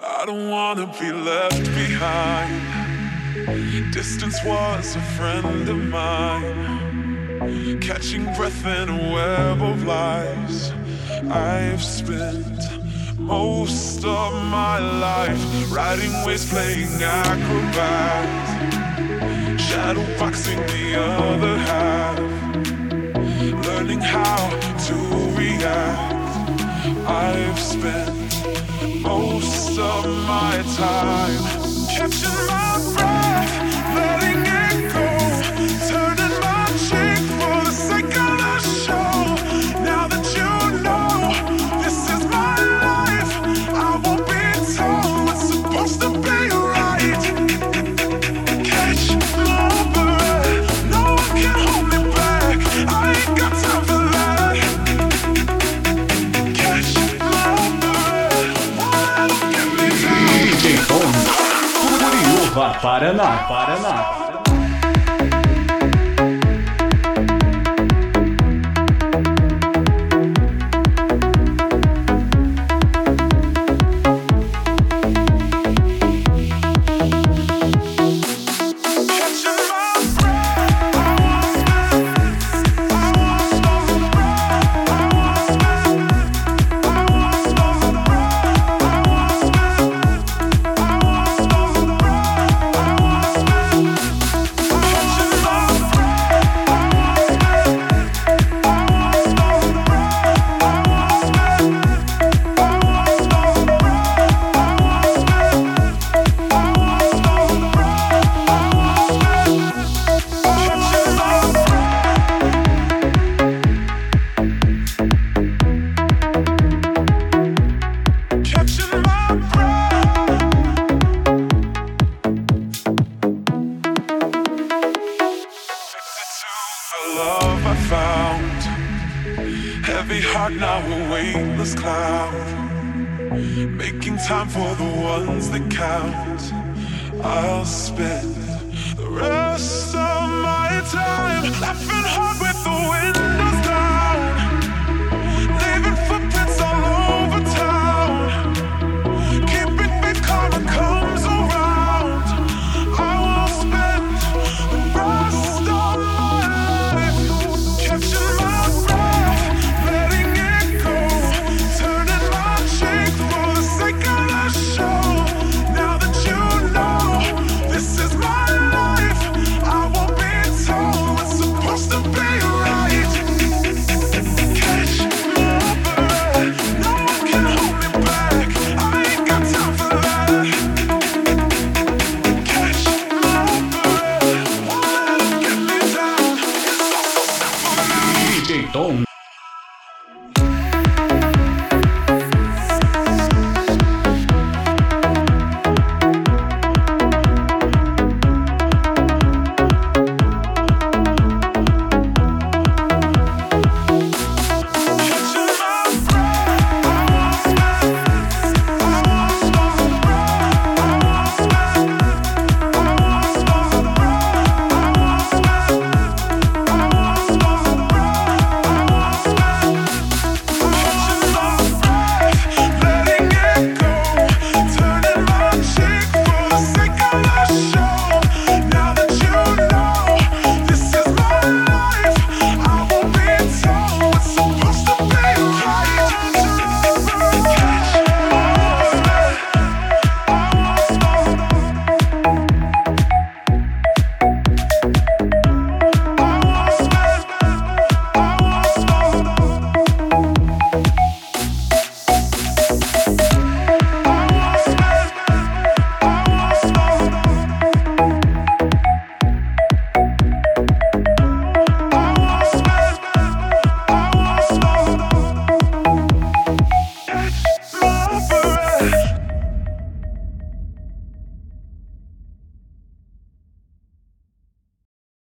I don't wanna be left behind. Distance was a friend of mine. Catching breath in a web of lies. I've spent most of my life riding waves, playing acrobat. Shadow boxing the other half. Learning how to react. I've spent most of my time. Catching my breath, Curiúva, Paraná, Paraná. Heavy heart now a weightless cloud. Making time for the ones that count. I'll spend the rest of my time laughing